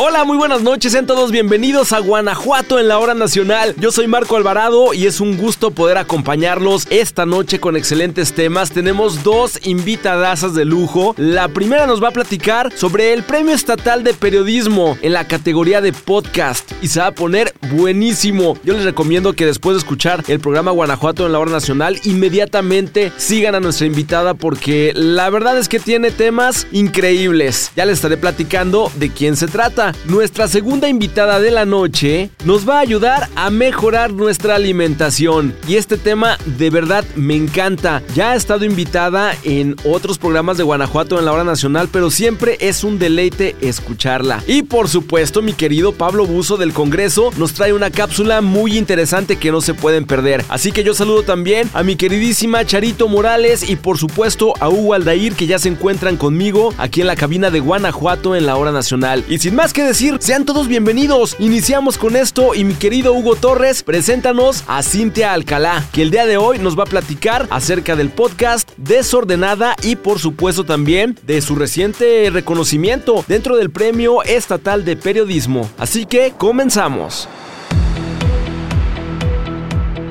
Hola, muy buenas noches, sean todos bienvenidos a Guanajuato en la hora nacional. Yo soy Marco Alvarado y es un gusto poder acompañarlos esta noche con excelentes temas. Tenemos dos invitadasas de lujo. La primera nos va a platicar sobre el Premio Estatal de Periodismo en la categoría de podcast y se va a poner buenísimo. Yo les recomiendo que después de escuchar el programa Guanajuato en la hora nacional, inmediatamente sigan a nuestra invitada porque la verdad es que tiene temas increíbles. Ya les estaré platicando de quién se trata. Nuestra segunda invitada de la noche nos va a ayudar a mejorar nuestra alimentación. Y este tema de verdad me encanta. Ya ha estado invitada en otros programas de Guanajuato en la hora nacional, pero siempre es un deleite escucharla. Y por supuesto, mi querido Pablo Buzo del Congreso nos trae una cápsula muy interesante que no se pueden perder. Así que yo saludo también a mi queridísima Charito Morales y por supuesto a Hugo Aldair que ya se encuentran conmigo aquí en la cabina de Guanajuato en la hora nacional. Y sin más que decir, sean todos bienvenidos. Iniciamos con esto y mi querido Hugo Torres, preséntanos a Cintia Alcalá, que el día de hoy nos va a platicar acerca del podcast Desordenada y por supuesto también de su reciente reconocimiento dentro del Premio Estatal de Periodismo. Así que comenzamos.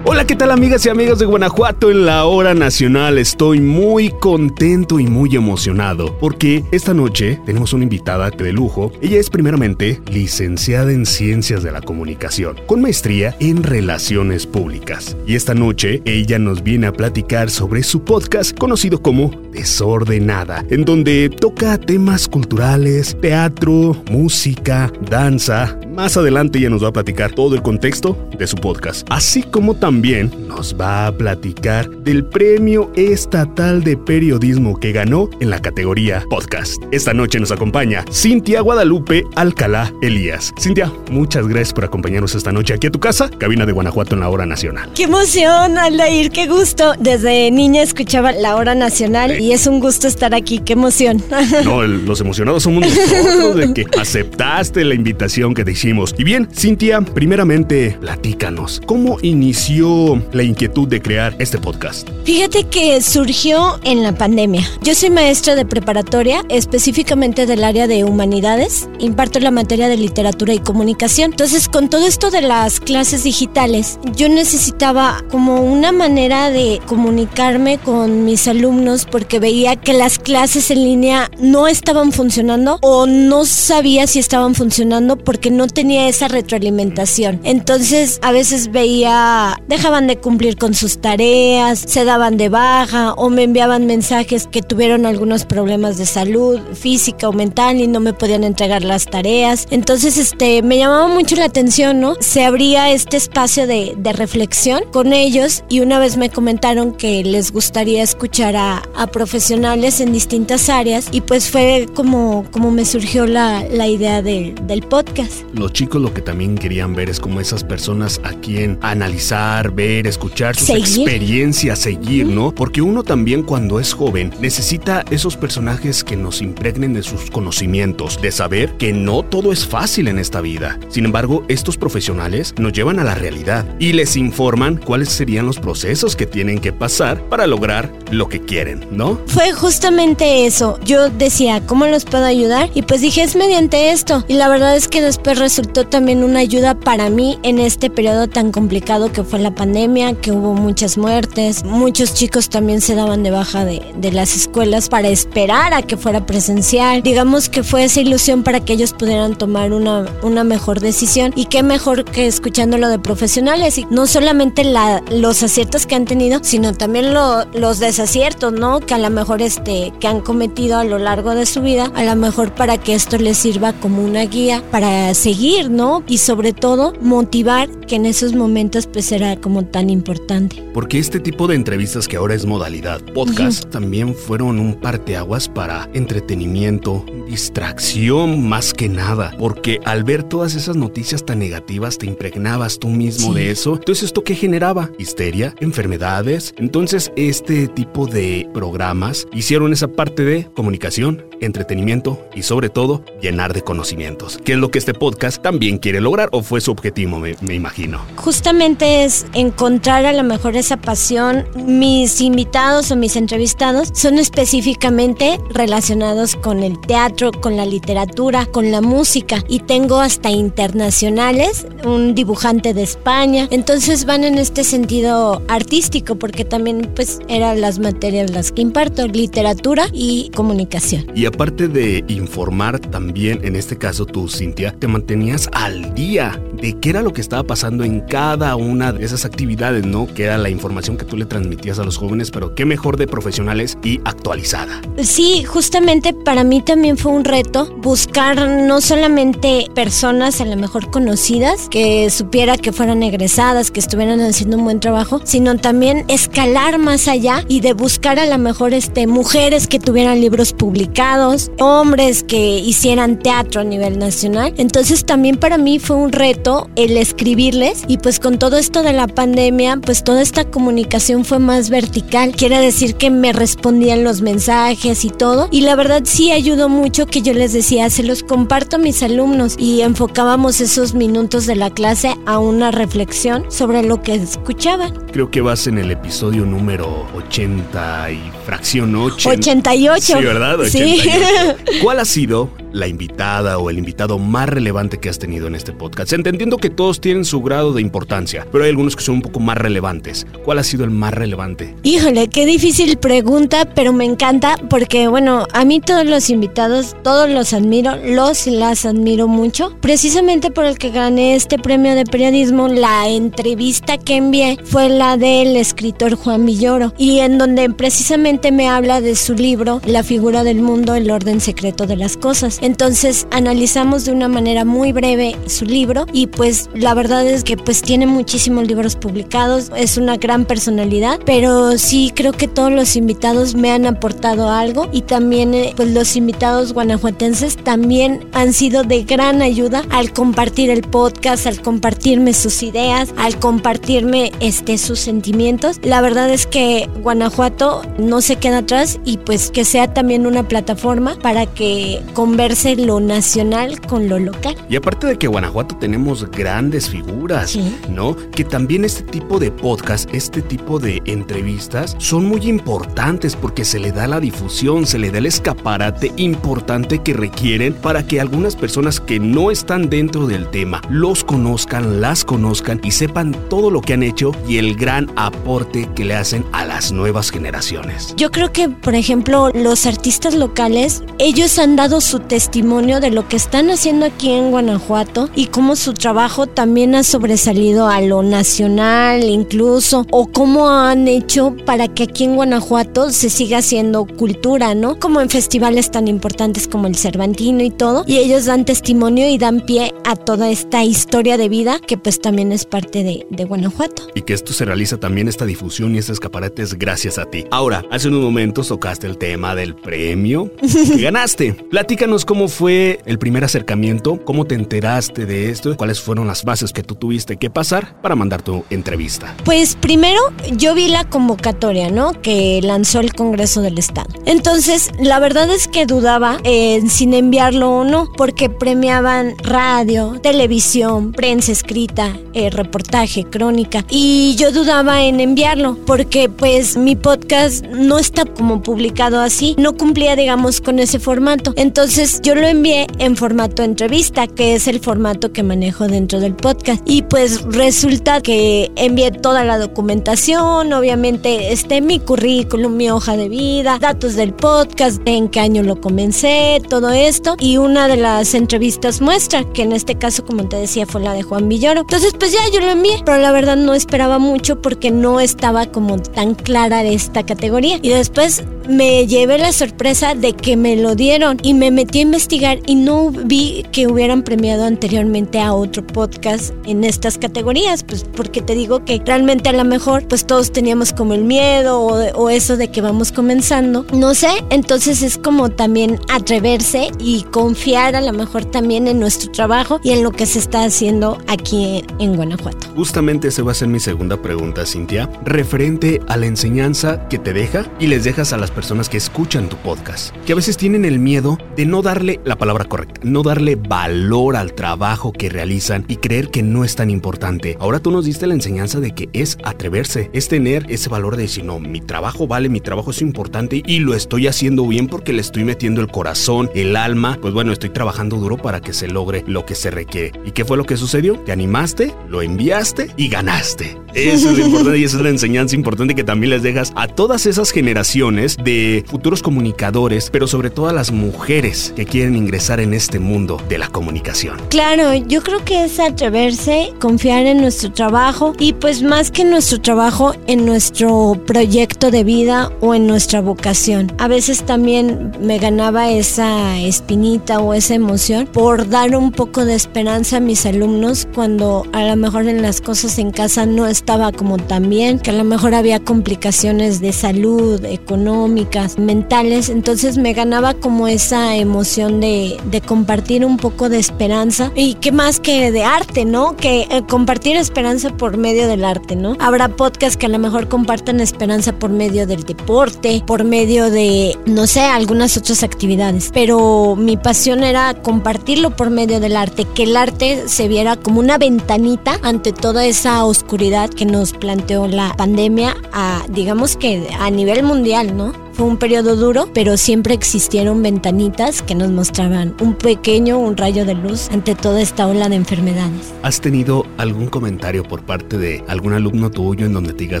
Hola, ¿qué tal amigas y amigos de Guanajuato en la hora nacional? Estoy muy contento y muy emocionado porque esta noche tenemos una invitada de lujo. Ella es primeramente licenciada en Ciencias de la Comunicación, con maestría en Relaciones Públicas. Y esta noche ella nos viene a platicar sobre su podcast conocido como Desordenada, en donde toca temas culturales, teatro, música, danza. Más adelante ella nos va a platicar todo el contexto de su podcast, así como también también nos va a platicar del Premio Estatal de Periodismo que ganó en la categoría podcast. Esta noche nos acompaña Cintia Guadalupe Alcalá Elías. Cintia, muchas gracias por acompañarnos esta noche aquí a tu casa, cabina de Guanajuato en la hora nacional. Qué emoción, Aldair, qué gusto. Desde niña escuchaba la hora nacional y es un gusto estar aquí, qué emoción. No, los emocionados somos nosotros de que aceptaste la invitación que te hicimos. Y bien, Cintia, primeramente, platícanos, ¿cómo inició la inquietud de crear este podcast? Fíjate que surgió en la pandemia. Yo soy maestra de preparatoria, específicamente del área de humanidades. Imparto la materia de literatura y comunicación. Entonces, con todo esto de las clases digitales, yo necesitaba como una manera de comunicarme con mis alumnos porque veía que las clases en línea no estaban funcionando o no sabía si estaban funcionando porque no tenía esa retroalimentación. Entonces, a veces veía dejaban de cumplir con sus tareas, se daban de baja o me enviaban mensajes que tuvieron algunos problemas de salud física o mental y no me podían entregar las tareas. Entonces, este, me llamaba mucho la atención, ¿no? Se abría este espacio de, de reflexión con ellos y una vez me comentaron que les gustaría escuchar a, a profesionales en distintas áreas y pues fue como, como me surgió la, la idea de, del podcast. Los chicos lo que también querían ver es como esas personas a quien analizar, ver, escuchar sus experiencias, seguir, ¿no? Porque uno también cuando es joven necesita esos personajes que nos impregnen de sus conocimientos, de saber que no todo es fácil en esta vida. Sin embargo, estos profesionales nos llevan a la realidad y les informan cuáles serían los procesos que tienen que pasar para lograr lo que quieren, ¿no? Fue justamente eso. Yo decía, ¿cómo los puedo ayudar? Y pues dije, es mediante esto. Y la verdad es que después resultó también una ayuda para mí en este periodo tan complicado que fue la pandemia, que hubo muchas muertes. Muchos chicos también se daban de baja de, de las escuelas para esperar a que fuera presencial. Digamos que fue esa ilusión para que ellos pudieran tomar una, una mejor decisión. Y qué mejor que escuchándolo de profesionales. Y no solamente la, los aciertos que han tenido, sino también lo, los desaciertos, ¿no? Que a lo mejor este, que han cometido a lo largo de su vida, a lo mejor para que esto les sirva como una guía para seguir, ¿no? Y sobre todo motivar que en esos momentos pues era como tan importante. Porque este tipo de entrevistas que ahora es modalidad podcast también fueron un parteaguas para entretenimiento, distracción más que nada. Porque al ver todas esas noticias tan negativas te impregnabas tú mismo de eso. Entonces esto qué generaba? Histeria, enfermedades. Entonces este tipo de programas hicieron esa parte de comunicación, entretenimiento y sobre todo llenar de conocimientos. Que es lo que este podcast podcast también quiere lograr o fue su objetivo, me, me imagino. Justamente es encontrar a lo mejor esa pasión. Mis invitados o mis entrevistados son específicamente relacionados con el teatro, con la literatura, con la música y tengo hasta internacionales, un dibujante de España. Entonces van en este sentido artístico porque también pues eran las materias las que imparto, literatura y comunicación. Y aparte de informar también, en este caso tú, Cintia, te mantenías al día de qué era lo que estaba pasando en cada una de esas actividades, ¿no? Que era la información que tú le transmitías a los jóvenes, pero qué mejor de profesionales y actualizada. Sí, justamente para mí también fue un reto buscar no solamente personas a lo mejor conocidas, que supiera que fueran egresadas, que estuvieran haciendo un buen trabajo, sino también escalar más allá y de buscar a lo mejor este, mujeres que tuvieran libros publicados, hombres que hicieran teatro a nivel nacional. Entonces también para mí fue un reto el escribirles y pues con todo esto de la pandemia, pues toda esta comunicación fue más vertical. Quiere decir que me respondían los mensajes y todo. Y la verdad sí ayudó mucho que yo les decía, se los comparto a mis alumnos y enfocábamos esos minutos de la clase a una reflexión sobre lo que escuchaban. Creo que vas en el episodio número 80 y fracción 8. 88. Sí, ¿verdad? 88. Sí. ¿Cuál ha sido la invitada o el invitado más relevante que has tenido en este podcast? Entendiendo que todos tienen su grado de importancia, pero hay algunos que son un poco más relevantes. ¿Cuál ha sido el más relevante? Híjole, qué difícil pregunta, pero me encanta porque, bueno, a mí todos los invitados, todos los admiro, los y las admiro mucho. Precisamente por el que gané este premio de periodismo, la entrevista que envié fue la del escritor Juan Villoro y en donde precisamente me habla de su libro La figura del mundo, el orden secreto de las cosas. Entonces analizamos de una manera muy breve su libro y pues la verdad es que pues tiene muchísimos libros publicados, es una gran personalidad, pero sí creo que todos los invitados me han aportado algo y también eh, pues los invitados guanajuatenses también han sido de gran ayuda al compartir el podcast, al compartirme sus ideas, al compartirme este sus sentimientos. La verdad es que Guanajuato no se queda atrás y pues que sea también una plataforma para que converse lo nacional con lo local. Y aparte de que Guanajuato tenemos grandes figuras, Sí. ¿no? Que también este tipo de podcast, este tipo de entrevistas son muy importantes porque se le da la difusión, se le da el escaparate importante que requieren para que algunas personas que no están dentro del tema los conozcan, las conozcan y sepan todo lo que han hecho y el gran aporte que le hacen a las nuevas generaciones. Yo creo que, por ejemplo, los artistas locales, ellos han dado su testimonio de lo que están haciendo aquí en Guanajuato y cómo su trabajo también ha sobresalido a lo nacional incluso, o cómo han hecho para que aquí en Guanajuato se siga haciendo cultura, ¿no? Como en festivales tan importantes como el Cervantino y todo, y ellos dan testimonio y dan pie a toda esta historia de vida que pues también es parte de, de Guanajuato. Y que esto se realiza también esta difusión y este escaparate es gracias a ti. Ahora, hace unos momentos tocaste el tema del premio que ganaste. Platícanos cómo fue el primer acercamiento, cómo te enteraste de esto, cuáles fueron las bases que tú tuviste que pasar para mandar tu entrevista. Pues primero yo vi la convocatoria, ¿no? Que lanzó el Congreso del Estado. Entonces, la verdad es que dudaba en sin enviarlo o no, porque premiaban radio, televisión, prensa escrita, eh, reportaje, crónica. Y yo dudaba en enviarlo, porque pues mi podcast no está como publicado así, no cumplía, digamos, con ese formato. Entonces, yo lo envié en formato entrevista, que es el formato que manejo dentro del podcast. Y pues resulta que envié toda la documentación, obviamente este mi currículum, mi hoja de vida, datos del podcast, en qué año lo comencé, todo esto. Y una de las entrevistas muestra, que en este caso, como te decía, fue la de Juan Villoro. Entonces, pues ya yo lo envié, pero la verdad no esperaba mucho porque no estaba como tan clara de esta categoría. Y después me llevé la sorpresa de que me lo dieron y me metí a investigar y no vi que hubieran premiado anteriormente a otro podcast en estas categorías, pues porque te digo que realmente a lo mejor pues todos teníamos como el miedo o, o eso de que vamos comenzando, no sé, entonces es como también atreverse y confiar a lo mejor también en nuestro trabajo y en lo que se está haciendo aquí en, Guanajuato. Justamente esa va a ser mi segunda pregunta, Cintia, referente a la enseñanza que te deja y les dejas a las personas que escuchan tu podcast, que a veces tienen el miedo de no darle la palabra correcta, no darle valor al trabajo que realizan y creer que no es tan importante. Ahora tú nos la enseñanza de que es atreverse, es tener ese valor de decir, no, mi trabajo vale, mi trabajo es importante y lo estoy haciendo bien porque le estoy metiendo el corazón, el alma, pues bueno, estoy trabajando duro para que se logre lo que se requiere. ¿Y qué fue lo que sucedió? Te animaste, lo enviaste y ganaste. Eso es lo importante y esa es la enseñanza importante que también les dejas a todas esas generaciones de futuros comunicadores, pero sobre todo a las mujeres que quieren ingresar en este mundo de la comunicación. Claro, yo creo que es atreverse, confiar en nuestro trabajo y pues más que nuestro trabajo, en nuestro proyecto de vida o en nuestra vocación. A veces también me ganaba esa espinita o esa emoción por dar un poco de esperanza a mis alumnos cuando a lo mejor en las cosas en casa no estaba como tan bien, que a lo mejor había complicaciones de salud, económicas, mentales. Entonces me ganaba como esa emoción de, de compartir un poco de esperanza y que más que de arte, ¿no? Que eh, compartir esperanza por medio del arte, ¿no? Habrá podcasts que a lo mejor compartan esperanza por medio del deporte, por medio de, no sé, algunas otras actividades. Pero mi pasión era compartirlo por medio del arte, que el arte se viera como una ventanita ante toda esa oscuridad que nos planteó la pandemia, a, digamos que a nivel mundial, ¿no? Fue un periodo duro, pero siempre existieron ventanitas que nos mostraban un pequeño, un rayo de luz ante toda esta ola de enfermedades. ¿Has tenido algún comentario por parte de algún alumno tuyo en donde te diga,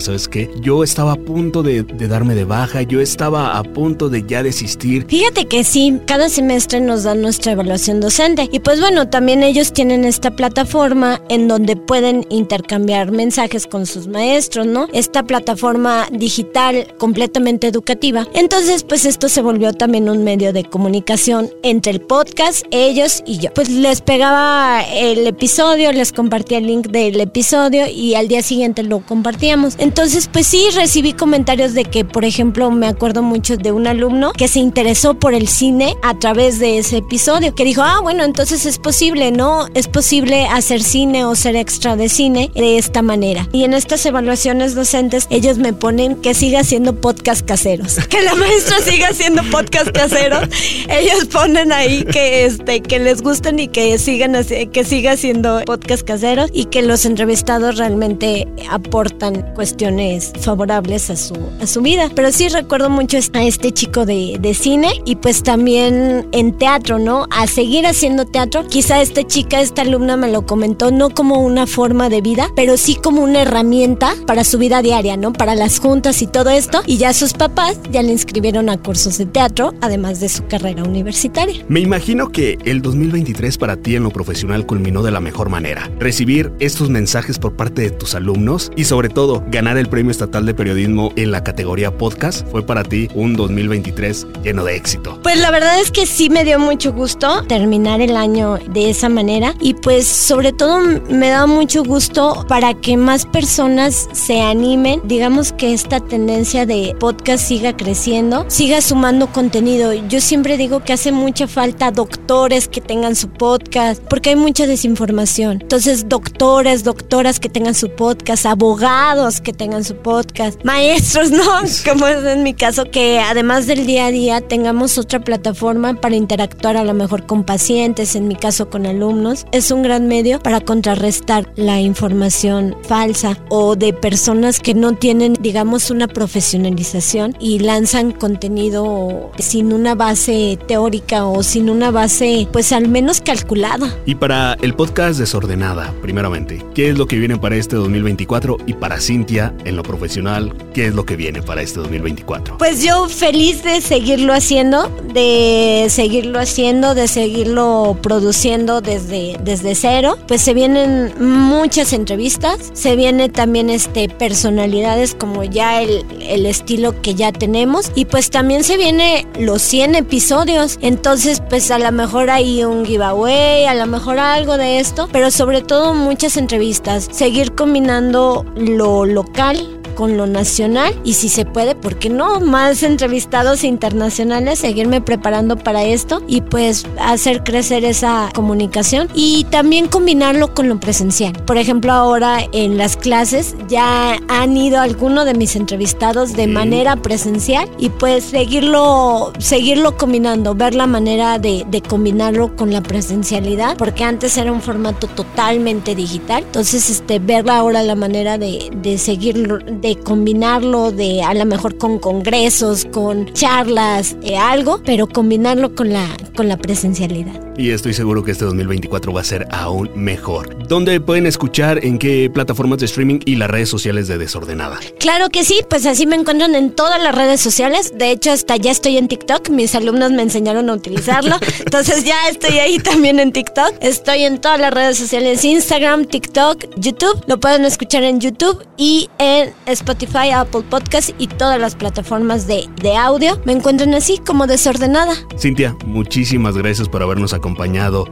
sabes qué? Yo estaba a punto de, de darme de baja, yo estaba a punto de ya desistir. Fíjate que sí, cada semestre nos dan nuestra evaluación docente y pues bueno, también ellos tienen esta plataforma en donde pueden intercambiar mensajes con sus maestros, ¿no? Esta plataforma digital completamente educativa entonces, pues esto se volvió también un medio de comunicación entre el podcast, ellos y yo. Pues les pegaba el episodio, les compartía el link del episodio y al día siguiente lo compartíamos. Entonces, pues sí, recibí comentarios de que, por ejemplo, me acuerdo mucho de un alumno que se interesó por el cine a través de ese episodio, que dijo, ah, bueno, entonces es posible, ¿no? Es posible hacer cine o ser extra de cine de esta manera. Y en estas evaluaciones docentes, ellos me ponen que siga haciendo podcast caseros que la maestra siga haciendo podcast caseros. Ellos ponen ahí que este que les gusten y que sigan que siga haciendo podcast caseros y que los entrevistados realmente aportan cuestiones favorables a su a su vida. Pero sí recuerdo mucho a este chico de, de cine y pues también en teatro, ¿no? A seguir haciendo teatro. Quizá esta chica, esta alumna me lo comentó no como una forma de vida, pero sí como una herramienta para su vida diaria, ¿no? Para las juntas y todo esto. Y ya sus papás ya le inscribieron a cursos de teatro, además de su carrera universitaria. Me imagino que el 2023 para ti en lo profesional culminó de la mejor manera. Recibir estos mensajes por parte de tus alumnos y sobre todo ganar el Premio Estatal de Periodismo en la categoría podcast fue para ti un 2023 lleno de éxito. Pues la verdad es que sí me dio mucho gusto terminar el año de esa manera y pues sobre todo me da mucho gusto para que más personas se animen, digamos que esta tendencia de podcast siga creciendo siga sumando contenido. Yo siempre digo que hace mucha falta doctores que tengan su podcast, porque hay mucha desinformación. Entonces, doctores, doctoras que tengan su podcast, abogados que tengan su podcast, maestros, ¿no? Como es en mi caso, que además del día a día tengamos otra plataforma para interactuar a lo mejor con pacientes, en mi caso con alumnos. Es un gran medio para contrarrestar la información falsa o de personas que no tienen, digamos, una profesionalización y la lanzan contenido sin una base teórica o sin una base, pues al menos calculada. Y para el podcast Desordenada, primeramente, ¿qué es lo que viene para este 2024? Y para Cintia, en lo profesional, ¿qué es lo que viene para este 2024? Pues yo feliz de seguirlo haciendo, de seguirlo haciendo, de seguirlo produciendo desde, desde cero. Pues se vienen muchas entrevistas, se viene también este personalidades como ya el, el estilo que ya tenemos y pues también se viene los 100 episodios. Entonces pues a lo mejor hay un giveaway, a lo mejor algo de esto, pero sobre todo muchas entrevistas. Seguir combinando lo local con lo nacional y si se puede, ¿por qué no? Más entrevistados internacionales, seguirme preparando para esto y pues hacer crecer esa comunicación y también combinarlo con lo presencial. Por ejemplo, ahora en las clases ya han ido algunos de mis entrevistados de manera presencial y pues seguirlo, seguirlo combinando, ver la manera de, de combinarlo con la presencialidad, porque antes era un formato totalmente digital. Entonces, este, ver ahora la manera de, de seguirlo, de combinarlo, de a lo mejor con congresos, con charlas, eh, algo, pero combinarlo con la, con la presencialidad. Y estoy seguro que este 2024 va a ser aún mejor. ¿Dónde pueden escuchar? ¿En qué plataformas de streaming y las redes sociales de Desordenada? Claro que sí, pues así me encuentran en todas las redes sociales. De hecho, hasta ya estoy en TikTok. Mis alumnos me enseñaron a utilizarlo. Entonces ya estoy ahí también en TikTok. Estoy en todas las redes sociales, Instagram, TikTok, YouTube. Lo pueden escuchar en YouTube y en Spotify, Apple Podcast y todas las plataformas de, de audio. Me encuentran así como desordenada. Cintia, muchísimas gracias por habernos acompañado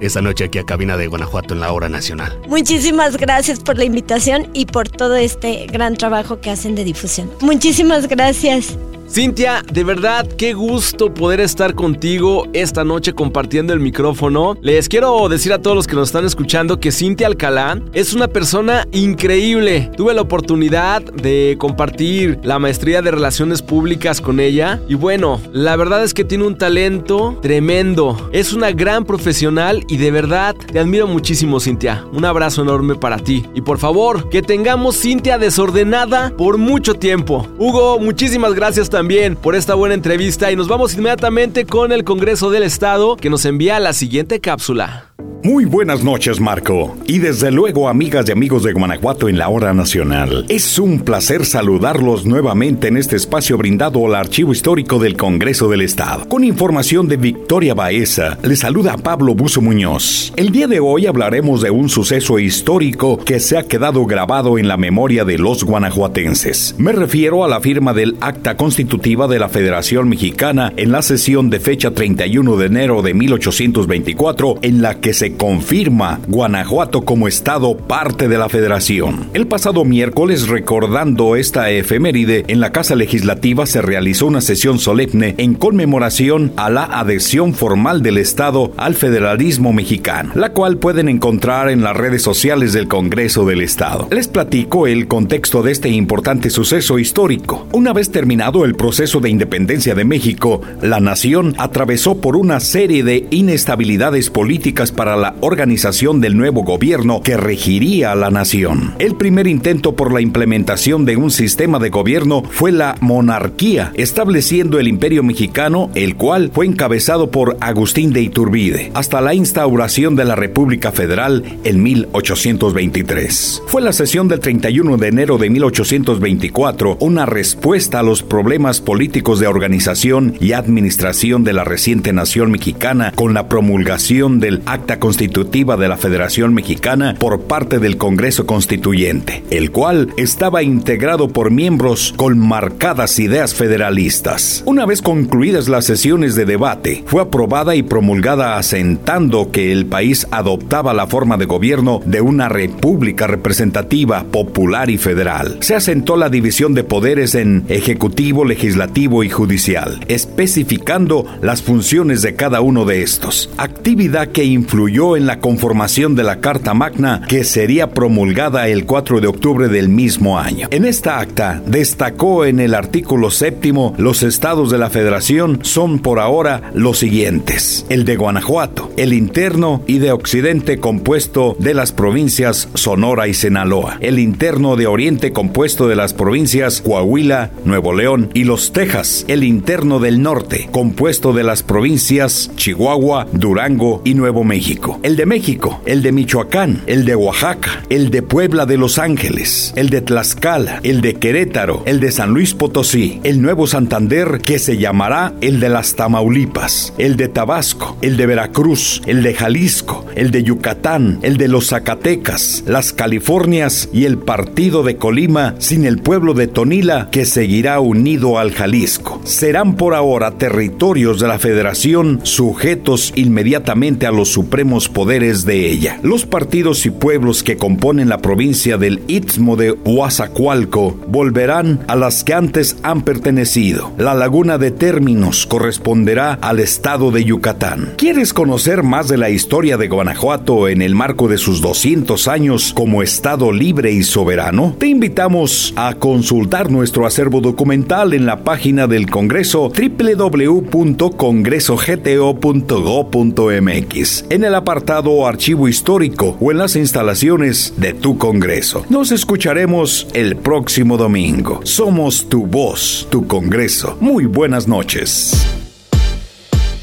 esta noche aquí a Cabina de Guanajuato en la Hora Nacional. Muchísimas gracias por la invitación y por todo este gran trabajo que hacen de difusión. Muchísimas gracias. Cintia, de verdad, qué gusto poder estar contigo esta noche compartiendo el micrófono. Les quiero decir a todos los que nos están escuchando que Cintia Alcalá es una persona increíble. Tuve la oportunidad de compartir la maestría de relaciones públicas con ella y bueno, la verdad es que tiene un talento tremendo. Es una gran profesional y de verdad te admiro muchísimo, Cintia. Un abrazo enorme para ti. Y por favor, que tengamos Cintia desordenada por mucho tiempo. Hugo, muchísimas gracias también también por esta buena entrevista y nos vamos inmediatamente con el Congreso del Estado que nos envía la siguiente cápsula. Muy buenas noches, Marco. Y desde luego, amigas y amigos de Guanajuato en la hora nacional. Es un placer saludarlos nuevamente en este espacio brindado al Archivo Histórico del Congreso del Estado. Con información de Victoria Baeza, le saluda Pablo Buzo Muñoz. El día de hoy hablaremos de un suceso histórico que se ha quedado grabado en la memoria de los guanajuatenses. Me refiero a la firma del Acta Constitutiva de la Federación Mexicana en la sesión de fecha 31 de enero de 1824, en la que se confirma Guanajuato como Estado parte de la Federación. El pasado miércoles, recordando esta efeméride, en la Casa Legislativa se realizó una sesión solemne en conmemoración a la adhesión formal del Estado al federalismo mexicano, la cual pueden encontrar en las redes sociales del Congreso del Estado. Les platico el contexto de este importante suceso histórico. Una vez terminado el proceso de independencia de México, la nación atravesó por una serie de inestabilidades políticas para la organización del nuevo gobierno que regiría a la nación. El primer intento por la implementación de un sistema de gobierno fue la monarquía, estableciendo el imperio mexicano, el cual fue encabezado por Agustín de Iturbide, hasta la instauración de la República Federal en 1823. Fue la sesión del 31 de enero de 1824 una respuesta a los problemas políticos de organización y administración de la reciente nación mexicana con la promulgación del Acta Constitutiva de la Federación Mexicana por parte del Congreso Constituyente, el cual estaba integrado por miembros con marcadas ideas federalistas. Una vez concluidas las sesiones de debate, fue aprobada y promulgada asentando que el país adoptaba la forma de gobierno de una república representativa, popular y federal. Se asentó la división de poderes en ejecutivo, legislativo y judicial, especificando las funciones de cada uno de estos, actividad que influyó en la conformación de la Carta Magna que sería promulgada el 4 de octubre del mismo año. En esta acta destacó en el artículo séptimo los estados de la federación son por ahora los siguientes. El de Guanajuato, el interno y de occidente compuesto de las provincias Sonora y Sinaloa. El interno de oriente compuesto de las provincias Coahuila, Nuevo León y los Texas. El interno del norte compuesto de las provincias Chihuahua, Durango y Nuevo México el de México, el de Michoacán, el de Oaxaca, el de Puebla de Los Ángeles, el de Tlaxcala, el de Querétaro, el de San Luis Potosí, el Nuevo Santander que se llamará el de las Tamaulipas, el de Tabasco, el de Veracruz, el de Jalisco, el de Yucatán, el de los Zacatecas, las Californias y el partido de Colima sin el pueblo de Tonila que seguirá unido al Jalisco. Serán por ahora territorios de la federación sujetos inmediatamente a los supremos poderes de ella. Los partidos y pueblos que componen la provincia del Istmo de Huazacualco volverán a las que antes han pertenecido. La laguna de términos corresponderá al estado de Yucatán. ¿Quieres conocer más de la historia de Guanajuato en el marco de sus 200 años como estado libre y soberano? Te invitamos a consultar nuestro acervo documental en la página del Congreso www.congresogto.go.mx en el apartado Archivo Histórico o en las instalaciones de tu Congreso. Nos escucharemos el próximo domingo. Somos tu voz, tu Congreso. Muy buenas noches.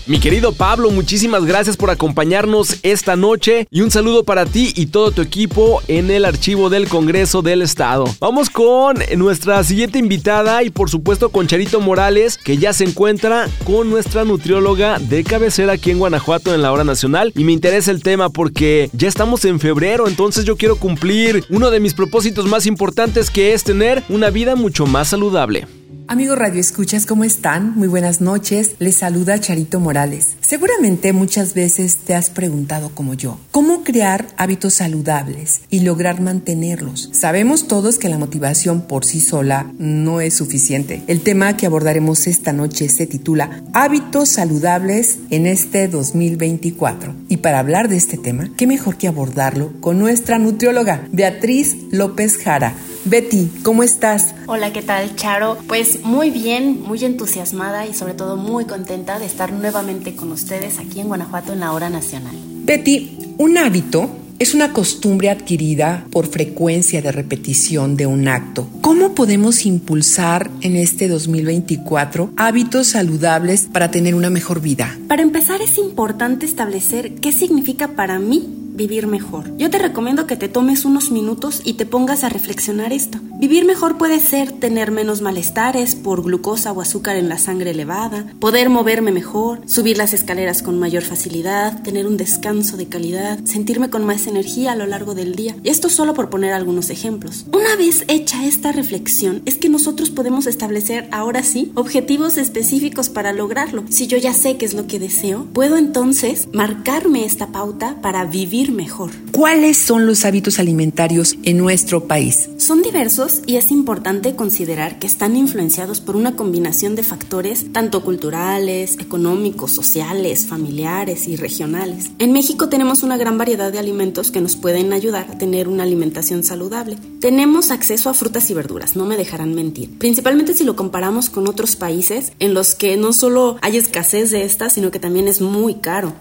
Mi querido Pablo, muchísimas gracias por acompañarnos esta noche y un saludo para ti y todo tu equipo en el archivo del Congreso del Estado. Vamos con nuestra siguiente invitada y por supuesto con Charito Morales, que ya se encuentra con nuestra nutrióloga de cabecera aquí en Guanajuato en la hora nacional. Y me interesa el tema porque ya estamos en febrero, entonces yo quiero cumplir uno de mis propósitos más importantes que es tener una vida mucho más saludable. Amigos Radio Escuchas, ¿cómo están? Muy buenas noches. Les saluda Charito Morales. Seguramente muchas veces te has preguntado como yo, ¿cómo crear hábitos saludables y lograr mantenerlos? Sabemos todos que la motivación por sí sola no es suficiente. El tema que abordaremos esta noche se titula Hábitos saludables en este 2024. Y para hablar de este tema, ¿qué mejor que abordarlo con nuestra nutrióloga, Beatriz López Jara? Betty, ¿cómo estás? Hola, ¿qué tal, Charo? Pues muy bien, muy entusiasmada y sobre todo muy contenta de estar nuevamente con ustedes aquí en Guanajuato en la hora nacional. Betty, un hábito es una costumbre adquirida por frecuencia de repetición de un acto. ¿Cómo podemos impulsar en este 2024 hábitos saludables para tener una mejor vida? Para empezar es importante establecer qué significa para mí vivir mejor. Yo te recomiendo que te tomes unos minutos y te pongas a reflexionar esto. Vivir mejor puede ser tener menos malestares por glucosa o azúcar en la sangre elevada, poder moverme mejor, subir las escaleras con mayor facilidad, tener un descanso de calidad, sentirme con más energía a lo largo del día. Y esto solo por poner algunos ejemplos. Una vez hecha esta reflexión, es que nosotros podemos establecer ahora sí objetivos específicos para lograrlo. Si yo ya sé qué es lo que deseo, puedo entonces marcarme esta pauta para vivir mejor. ¿Cuáles son los hábitos alimentarios en nuestro país? Son diversos y es importante considerar que están influenciados por una combinación de factores tanto culturales, económicos, sociales, familiares y regionales. En México tenemos una gran variedad de alimentos que nos pueden ayudar a tener una alimentación saludable. Tenemos acceso a frutas y verduras, no me dejarán mentir, principalmente si lo comparamos con otros países en los que no solo hay escasez de estas, sino que también es muy caro.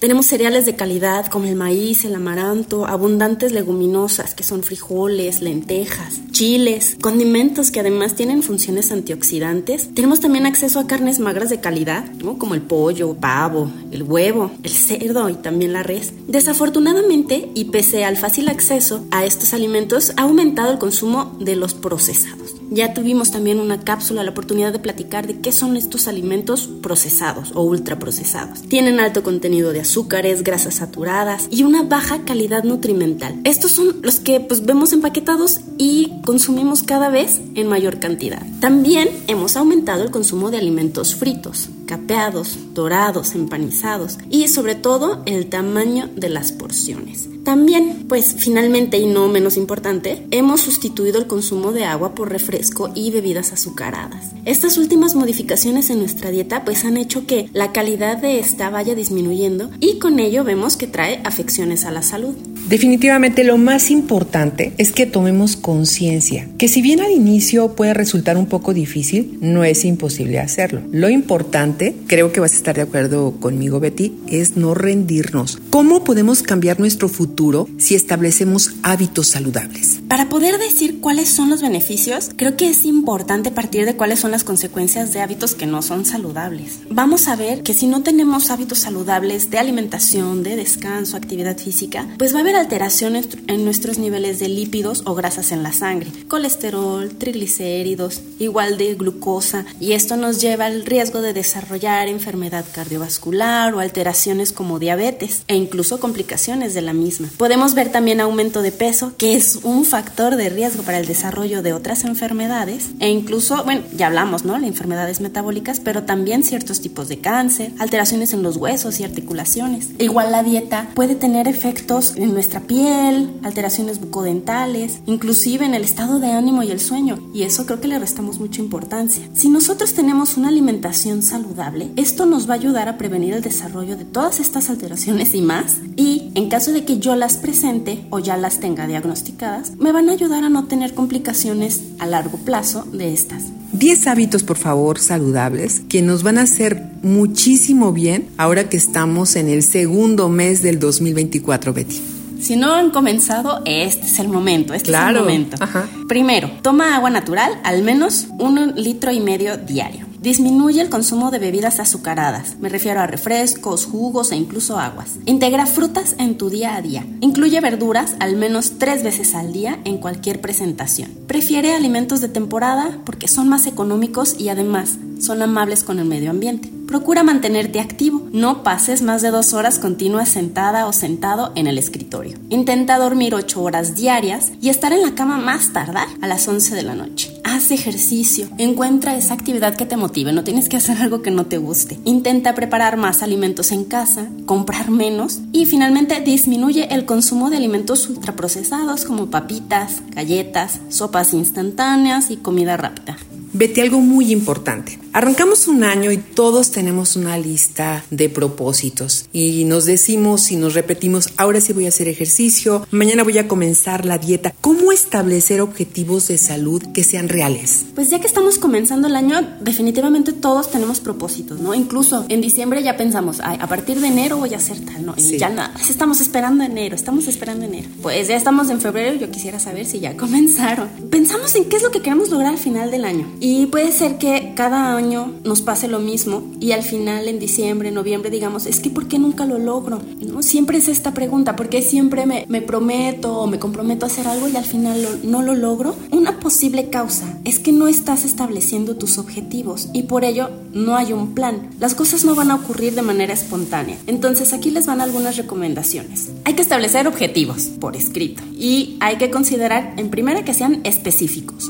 Tenemos cereales de calidad como el maíz, el amaranto, abundantes leguminosas que son frijoles, lentejas, chiles, condimentos que además tienen funciones antioxidantes. Tenemos también acceso a carnes magras de calidad, como el pollo, pavo, el huevo, el cerdo y también la res. Desafortunadamente, y pese al fácil acceso a estos alimentos, ha aumentado el consumo de los procesados. Ya tuvimos también una cápsula, la oportunidad de platicar de qué son estos alimentos procesados o ultraprocesados. Tienen alto contenido de azúcares, grasas saturadas y una baja calidad nutrimental. Estos son los que pues vemos empaquetados y consumimos cada vez en mayor cantidad. También hemos aumentado el consumo de alimentos fritos, capeados, dorados, empanizados y sobre todo el tamaño de las porciones. También, pues finalmente y no menos importante, hemos sustituido el consumo de agua por refresco y bebidas azucaradas. Estas últimas modificaciones en nuestra dieta pues han hecho que la calidad de esta vaya disminuyendo y con ello vemos que trae afecciones a la salud. Definitivamente lo más importante es que tomemos conciencia, que si bien al inicio puede resultar un poco difícil, no es imposible hacerlo. Lo importante, creo que vas a estar de acuerdo conmigo Betty, es no rendirnos. ¿Cómo podemos cambiar nuestro futuro si establecemos hábitos saludables? Para poder decir cuáles son los beneficios, creo que es importante partir de cuáles son las consecuencias de hábitos que no son saludables. Vamos a ver que si no tenemos hábitos saludables de alimentación, de descanso, actividad física, pues va a haber alteraciones en nuestros niveles de lípidos o grasas en la sangre, colesterol, triglicéridos, igual de glucosa, y esto nos lleva al riesgo de desarrollar enfermedad cardiovascular o alteraciones como diabetes e incluso complicaciones de la misma. Podemos ver también aumento de peso, que es un factor de riesgo para el desarrollo de otras enfermedades e incluso, bueno, ya hablamos, ¿no? Las enfermedades metabólicas, pero también ciertos tipos de cáncer, alteraciones en los huesos y articulaciones. Igual la dieta puede tener efectos en nuestra piel, alteraciones bucodentales, inclusive en el estado de ánimo y el sueño, y eso creo que le restamos mucha importancia. Si nosotros tenemos una alimentación saludable, esto nos va a ayudar a prevenir el desarrollo de todas estas alteraciones y más, y en caso de que yo las presente o ya las tenga diagnosticadas, me van a ayudar a no tener complicaciones a largo plazo de estas. 10 hábitos, por favor, saludables que nos van a hacer muchísimo bien ahora que estamos en el segundo mes del 2024, Betty. Si no han comenzado, este es el momento, este claro. es el momento. Ajá. Primero, toma agua natural, al menos un litro y medio diario. Disminuye el consumo de bebidas azucaradas, me refiero a refrescos, jugos e incluso aguas. Integra frutas en tu día a día. Incluye verduras al menos tres veces al día en cualquier presentación. Prefiere alimentos de temporada porque son más económicos y además son amables con el medio ambiente. Procura mantenerte activo. No pases más de dos horas continuas sentada o sentado en el escritorio. Intenta dormir ocho horas diarias y estar en la cama más tardar a las 11 de la noche. Haz ejercicio. Encuentra esa actividad que te motive. No tienes que hacer algo que no te guste. Intenta preparar más alimentos en casa, comprar menos y finalmente disminuye el consumo de alimentos ultraprocesados como papitas, galletas, sopas instantáneas y comida rápida. Vete algo muy importante. Arrancamos un año y todos tenemos una lista de propósitos y nos decimos y nos repetimos, ahora sí voy a hacer ejercicio, mañana voy a comenzar la dieta. ¿Cómo establecer objetivos de salud que sean reales? Pues ya que estamos comenzando el año, definitivamente todos tenemos propósitos, ¿no? Incluso en diciembre ya pensamos, Ay, a partir de enero voy a hacer tal, ¿no? Y Sí. ya nada, estamos esperando enero, estamos esperando enero. Pues ya estamos en febrero, yo quisiera saber si ya comenzaron. Pensamos en qué es lo que queremos lograr al final del año. Y puede ser que cada año nos pase lo mismo y al final en diciembre, noviembre digamos, es que ¿por qué nunca lo logro? ¿No? Siempre es esta pregunta, ¿por qué siempre me, me prometo o me comprometo a hacer algo y al final no lo logro? Una posible causa es que no estás estableciendo tus objetivos y por ello no hay un plan. Las cosas no van a ocurrir de manera espontánea. Entonces aquí les van algunas recomendaciones. Hay que establecer objetivos por escrito y hay que considerar en primera que sean específicos.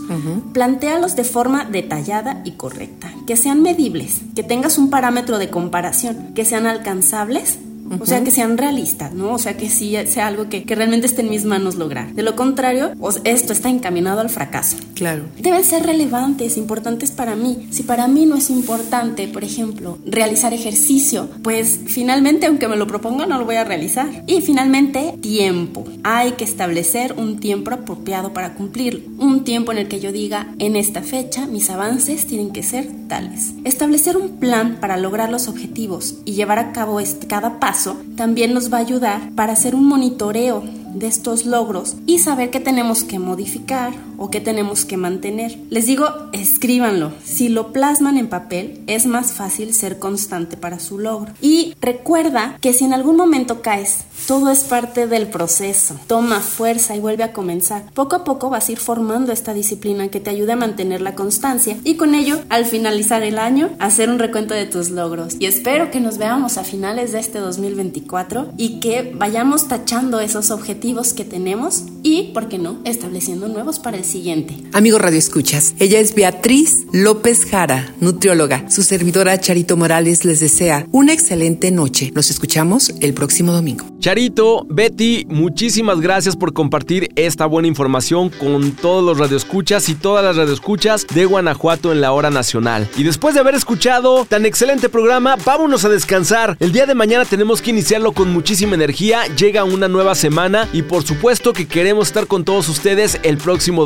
Plantéalos de forma detallada y correcta, que sean medibles, que tengas un parámetro de comparación, que sean alcanzables. O sea, que sean realistas, ¿no? O sea, que sí sea algo que, que realmente esté en mis manos lograr. De lo contrario, os- esto está encaminado al fracaso. Claro. Deben ser relevantes, importantes para mí. Si para mí no es importante, por ejemplo, realizar ejercicio, pues finalmente, aunque me lo proponga, no lo voy a realizar. Y finalmente, tiempo. Hay que establecer un tiempo apropiado para cumplirlo. Un tiempo en el que yo diga, en esta fecha, mis avances tienen que ser tales. Establecer un plan para lograr los objetivos y llevar a cabo este, cada paso también nos va a ayudar para hacer un monitoreo de estos logros y saber qué tenemos que modificar o qué tenemos que mantener. Les digo, escríbanlo. Si lo plasman en papel, es más fácil ser constante para su logro. Y recuerda que si en algún momento caes, todo es parte del proceso. Toma fuerza y vuelve a comenzar. Poco a poco vas a ir formando esta disciplina que te ayude a mantener la constancia y con ello, al finalizar el año, hacer un recuento de tus logros. Y espero que nos veamos a finales de este 2024 y que vayamos tachando esos objetivos que tenemos y, ¿por qué no?, estableciendo nuevos para el siguiente. Amigo Radio Escuchas, ella es Beatriz López Jara, nutrióloga. Su servidora Charito Morales les desea una excelente noche. Nos escuchamos el próximo domingo. Charito, Betty, muchísimas gracias por compartir esta buena información con todos los radioescuchas y todas las radioescuchas de Guanajuato en la hora nacional. Y después de haber escuchado tan excelente programa, vámonos a descansar. El día de mañana tenemos que iniciarlo con muchísima energía. Llega una nueva semana y por supuesto que queremos estar con todos ustedes el próximo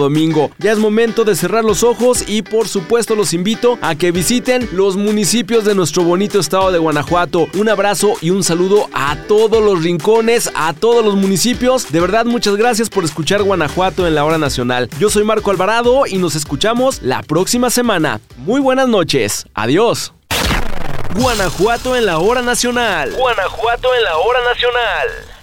Ya es momento de cerrar los ojos y por supuesto los invito a que visiten los municipios de nuestro bonito estado de Guanajuato. Un abrazo y un saludo a todos los rincones, a todos los municipios. De verdad, muchas gracias por escuchar Guanajuato en la hora nacional. Yo soy Marco Alvarado y nos escuchamos la próxima semana. Muy buenas noches. Adiós. Guanajuato en la hora nacional. Guanajuato en la hora nacional.